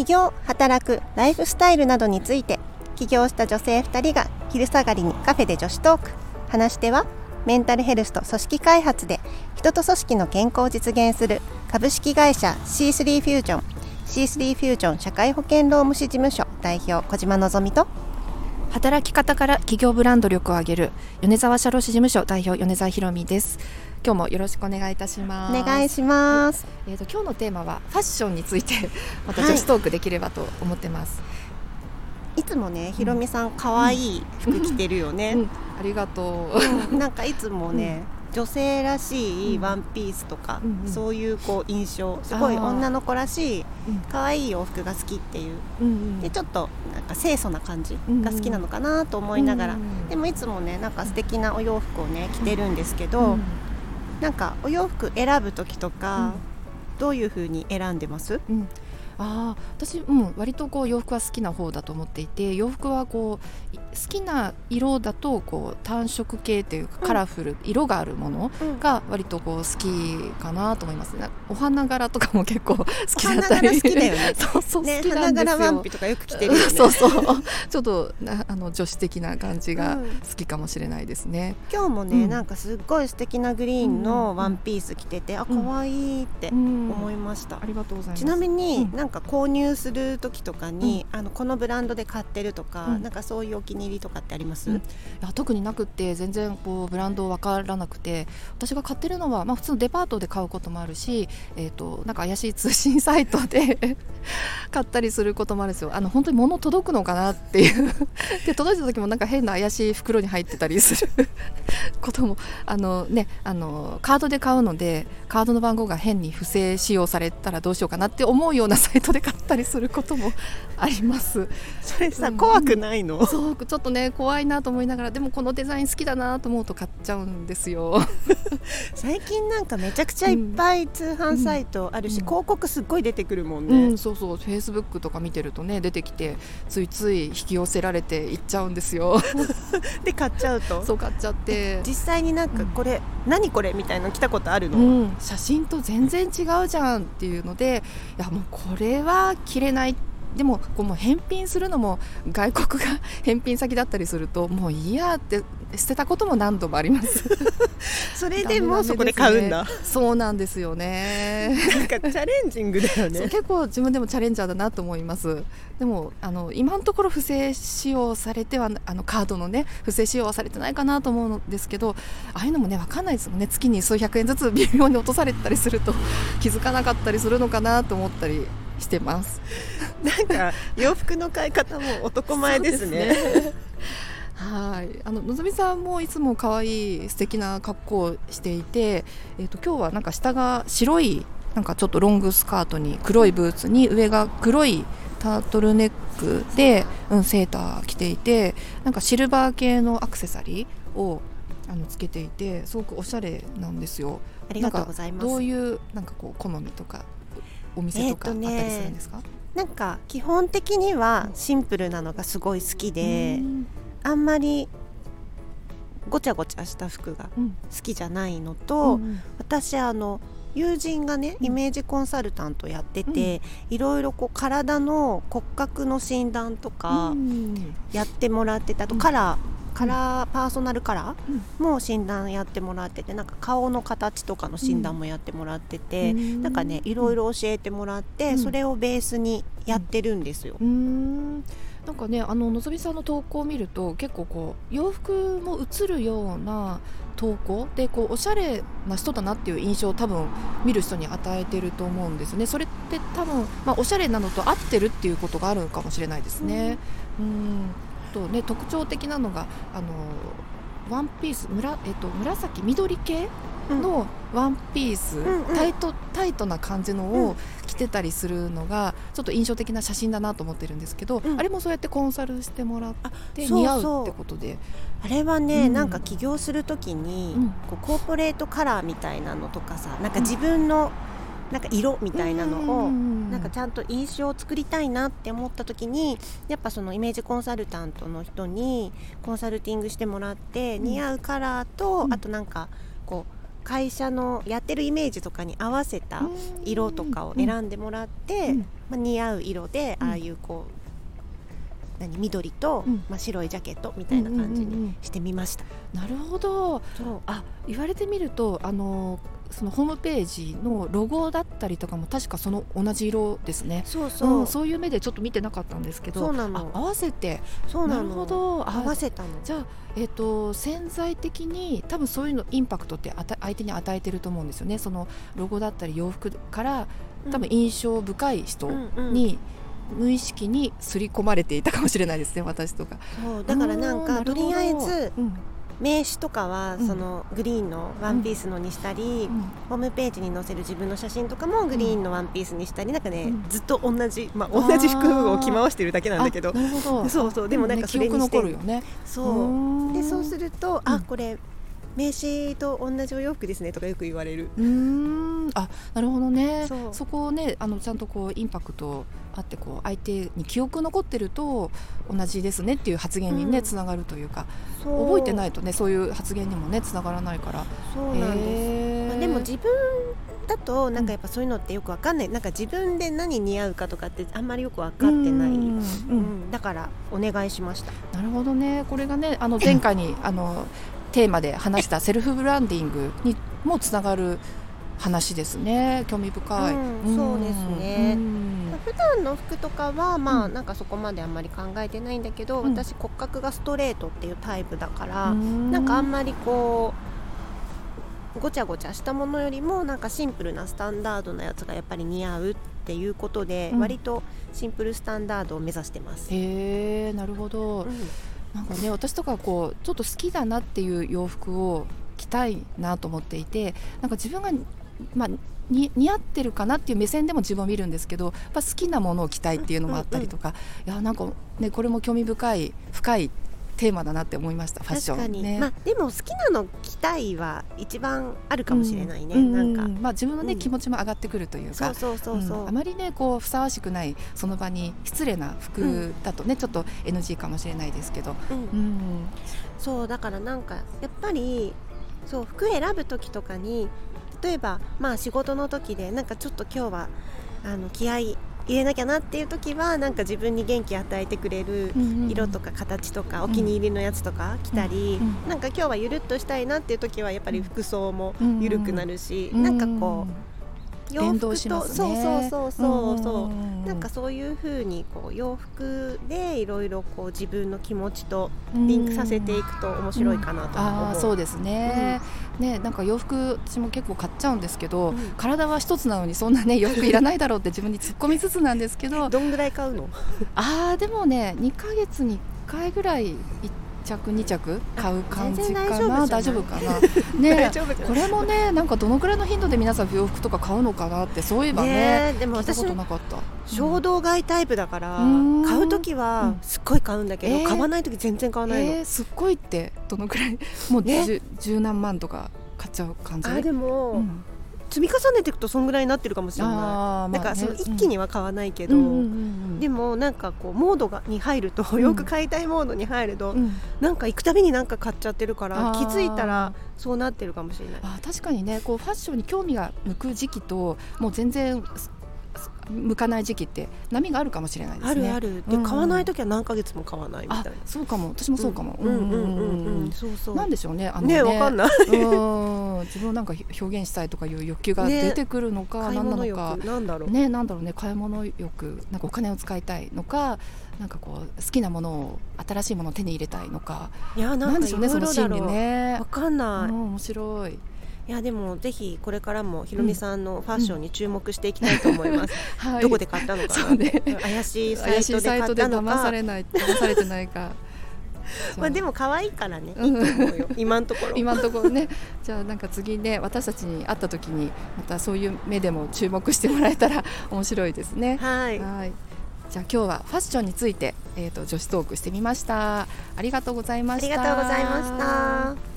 起業働くライフスタイルなどについて起業した女性2人が昼下がりにカフェで女子トーク。話し手はメンタルヘルスと組織開発で人と組織の健康を実現する株式会社 C3 フュージョン C3 フュージョン社会保険労務士事務所代表小島のぞみと。働き方から企業ブランド力を上げる米沢社労士事務所代表米沢ひろみです。今日もよろしくお願いいたします。お願いします。えっ、と今日のテーマはファッションについて また女子トークできればと思ってます、いつもねひろみさん可愛い服着てるよね、うん。ありがとう。なんかいつもね、女性らしいワンピースとか、うんうん。そういうこう印象。すごい女の子らしいうん。可愛い洋服が好きっていう。うんうん。でちょっとなんか清楚な感じが好きなのかなと思いながら、うんでもいつもねなんか素敵なお洋服をね着てるんですけど、うん。なんかお洋服選ぶ時とか、うん。どういう風に選んでます？うん。ああ私、うん、割とこう洋服は好きな方だと思っていて洋服はこうい好きな色だとこう単色系っていうかうん。カラフル、色があるものが割とこう好きかなと思いますね。お花柄とかも結構 好きだったり。お花柄好きだよね。そうそう花柄ワンピとかよく着てるよね。そうそう。ちょっとなあの女子的な感じがうん。好きかもしれないですね、今日もね、うん。なんかすっごい素敵なグリーンうん。のワンピース着てて、あ可愛いってうん。思いました、ありがとうございます。ちなみに、うん。なんか購入する時とかに、あのこのブランドで買ってるとか、うん。なんかそういうお気に入りとかってあります、うん。いや特になくって全然こうブランド分からなくて私が買ってるのは、まあ、普通のデパートで買うこともあるし、えー、となんか怪しい通信サイトで買ったりすることもあるんですよ。あの本当に物届くのかなっていう。で届いた時もなんか変な怪しい袋に入ってたりすることも。あの、ね、あのカードで買うのでカードの番号が変に不正使用されたらどうしようかなって思うようなサイトで買ったりすることもあります。それさ、うん。怖くないの？そうちょっとね怖いなと思いながらでもこのデザイン好きだなと思うと買っちゃうんですよ。最近なんかめちゃくちゃいっぱい通販サイトあるし、うん。広告すっごい出てくるもんうね、ん、そうそうフェイスブックとか見てるとね出てきてついつい引き寄せられていっちゃうんですよ。で買っちゃうと？そう買っちゃって。実際になんかこれ、何これみたいなの来たことあるの、うん、写真と全然違うじゃんっていうのでいやもうこれは着れない。でもこうもう返品するのも外国が 返品先だったりするともういいやって捨てたことも何度もあります。それでもうそこで買うんだ、そうなんですよね。なんかチャレンジングだよね。結構自分でもチャレンジャーだなと思います。でもあの今のところ不正使用されてはあのカードのね不正使用はされてないかなと思うんですけどああいうのもね分かんないですもんね。月に数百円ずつ微妙に落とされてたりすると気づかなかったりするのかなと思ったりしてます。なんか洋服の買い方も男前ですねはい。あののぞみさんもいつも可愛い素敵な格好をしていて、えー、と今日はなんか下が白いなんかちょっとロングスカートに黒いブーツに上が黒いタートルネックで、うん、セーター着ていてなんかシルバー系のアクセサリーをあのつけていてすごくおしゃれなんですよ。ありがとうございます。なんかどういうなんかこう好みとかお店とかあったりするんですか、なんか基本的にはシンプルなのがすごい好きで、うんあんまりごちゃごちゃした服がうん。好きじゃないのと、うん私あの友人がねうん。イメージコンサルタントやってて、いろいろこう体の骨格の診断とかうん。やってもらってたあとうん。カラー、カラーパーソナルカラうん。ーも診断やってもらっててなんか顔の形とかの診断もやってもらってて、うん。なんかねいろいろ教えてもらって、うん。それをベースにやってるんですよ。なんかねあののぞみさんの投稿を見ると結構こう洋服も映るような投稿でこうおしゃれな人だなっていう印象を多分見る人に与えてると思うんですね。それって多分、まあ、おしゃれなのと合ってるっていうことがあるかもしれないですね。うん。とね特徴的なのがあのワンピースむら、えっと、紫緑系のワンピース、んうん。タイトタイトな感じのうん。を着てたりするのがちょっと印象的な写真だなと思ってるんですけど、うん。あれもそうやってコンサルしてもらって似合そうう。ってことで。あれはね、うん。なんか起業するときに、うん。こうコーポレートカラーみたいなのとかさなんか自分のなんか色みたいなのを、なんかちゃんと印象を作りたいなって思った時にやっぱそのイメージコンサルタントの人にコンサルティングしてもらって、うん。似合うカラーと、うん。あとなんかこう会社のやってるイメージとかに合わせた色とかを選んでもらって、うん。まあ、似合う色でうん。ああいうこう何緑と、うん。まあ、白いジャケットみたいな感じうんうんうんうん。にしてみました。なるほど。あ言われてみるとあのそのホームページのロゴだったりとかも確かその同じ色ですね。そうそう、うん、そういう目でちょっと見てなかったんですけどそうなの。あ合わせて。そうなの。なるほど。あ合わせたの。じゃあ、えっと潜在的に多分そういうのインパクトってあた相手に与えてると思うんですよね。そのロゴだったり洋服から多分印象深い人に無意識に刷り込まれていたかもしれないですね私とか。そうだからなんうかとりあえずうん名刺とかはうん。そのグリーンのワンピースのにしたり、うん。ホームページに載せる自分の写真とかもグリーンのワンピースにしたりなんかね、うん。ずっと同じ、まあ、同じ服を着回してるだけなんだけど。そうそう。でもなんかねそれにして。記憶残るよね。そう。でそうするると、うんあこれ名刺と同じお洋服ですねとかよく言われる。うーんあなるほどね。そこをねあのちゃんとこうインパクトあってこう相手に記憶残ってると同じですねっていう発言にね、うん。つながるというか覚えてないとねそういう発言にもねつながらないから。そうなんです、へー。まあ、でも自分だとなんかやっぱそういうのってよくわかんない、なんか自分で何似合うかとかってあんまりよく分かってない、うんううん。ん。だからお願いしました。なるほどね。これがねあの前回にあのテーマで話したセルフブランディングにもつながる話ですね。興味深い、うんそうですね。うん。普段の服とかはまあうん。なんかそこまであんまり考えてないんだけど、うん。私骨格がストレートっていうタイプだから、うん。なんかあんまりこうごちゃごちゃしたものよりもなんかシンプルなスタンダードなやつがやっぱり似合うっていうことで、うん。割とシンプルスタンダードを目指してます。へえなるほど、うん。なんかね私とかこうちょっと好きだなっていう洋服を着たいなと思っていてなんか自分が、まあ、に似合ってるかなっていう目線でも自分を見るんですけどやっぱ好きなものを着たいっていうのもあったりとか、いやなんかねこれも興味深い深いテーマだなって思いましたファッション。ね。まあでも好きなの着たいは一番あるかもしれないね、うんなんか、まあ、自分のね、うん。気持ちも上がってくるというか。あまりねこうふさわしくないその場に失礼な服だとね、ちょっと NG かもしれないですけど、うん。うん。そうだからなんかやっぱりそう服選ぶ時とかに例えばまあ仕事の時でなんかちょっと今日はあの気合い入れなきゃなっていう時はなんか自分に元気与えてくれる色とか形とかお気に入りのやつとか着たり、なんか今日はゆるっとしたいなっていう時はやっぱり服装もうんゆるくなるし、うん。なんかこう洋服と、しますそうねそうそうそうそう、んなんかそういう風にこう洋服でいろいろこう自分の気持ちとリンクさせていくと面白いかなと思う。ああそうですね、ねなんか洋服私も結構買っちゃうんですけど、うん。体は一つなのにそんなね 洋服いらないだろうって自分に突っ込みつつなんですけど。どんぐらい買うの？ああでもね2ヶ月に1回ぐらい1着2着買う感じかな。大丈夫かな。ねこれもねなんかどのぐらいの頻度で皆さん洋服とか買うのかなってそういえばねでも聞いたこと私もなかった。衝動買いタイプだからうん。買う時うはん。すっごい買うんだけど、えー。買わない時全然買わないの。えー、すっごいってどのくらい？もうね。十十何万とか買っちゃう感じ？あでも、うん積み重ねていくとそんぐらいになってるかもしれない。まあねなんかその一気には買わないけど、うんうんうんうんでもなんかこうモードがに入ると、んよく買いたいモードに入ると、うんなんか行くたびになんか買っちゃってるから気づいたらそうなってるかもしれない。あ確かにねこうファッションに興味が向く時期ともう全然す向かない時期って波があるかもしれないですね。あるあるで、うん買わない時は何ヶ月も買わないみたいあな。そうかも私もそうかも。うんうんうんうんそうそう。なんでしょうねあのねわかんない。うん自分をなんか表現したいとかいう欲求がね出てくるのか、何な物のか欲なんだろう。ねなんだろうね買い物欲なんかお金を使いたいのかなんかこう好きなものを新しいものを手に入れたいのかいやななんでしょうねその。心理ねわ。かんない。うん面白い。いやでもぜひこれからもひろみさんのファッションに注目していきたいと思います。はい。どこで買ったのかな。ね怪しいサイ怪しトでいサイトで買ったのか。騙されない騙されてないか。まあでも可愛いからね。うん。今のところ。今のところねじゃあなんか次ね私たちに会った時にまたそういう目でも注目してもらえたら 面白いですね。はい。はい。じゃあ今日はファッションについてえっ、と女子トークしてみました。ありがとうございまあした。りがとうございました。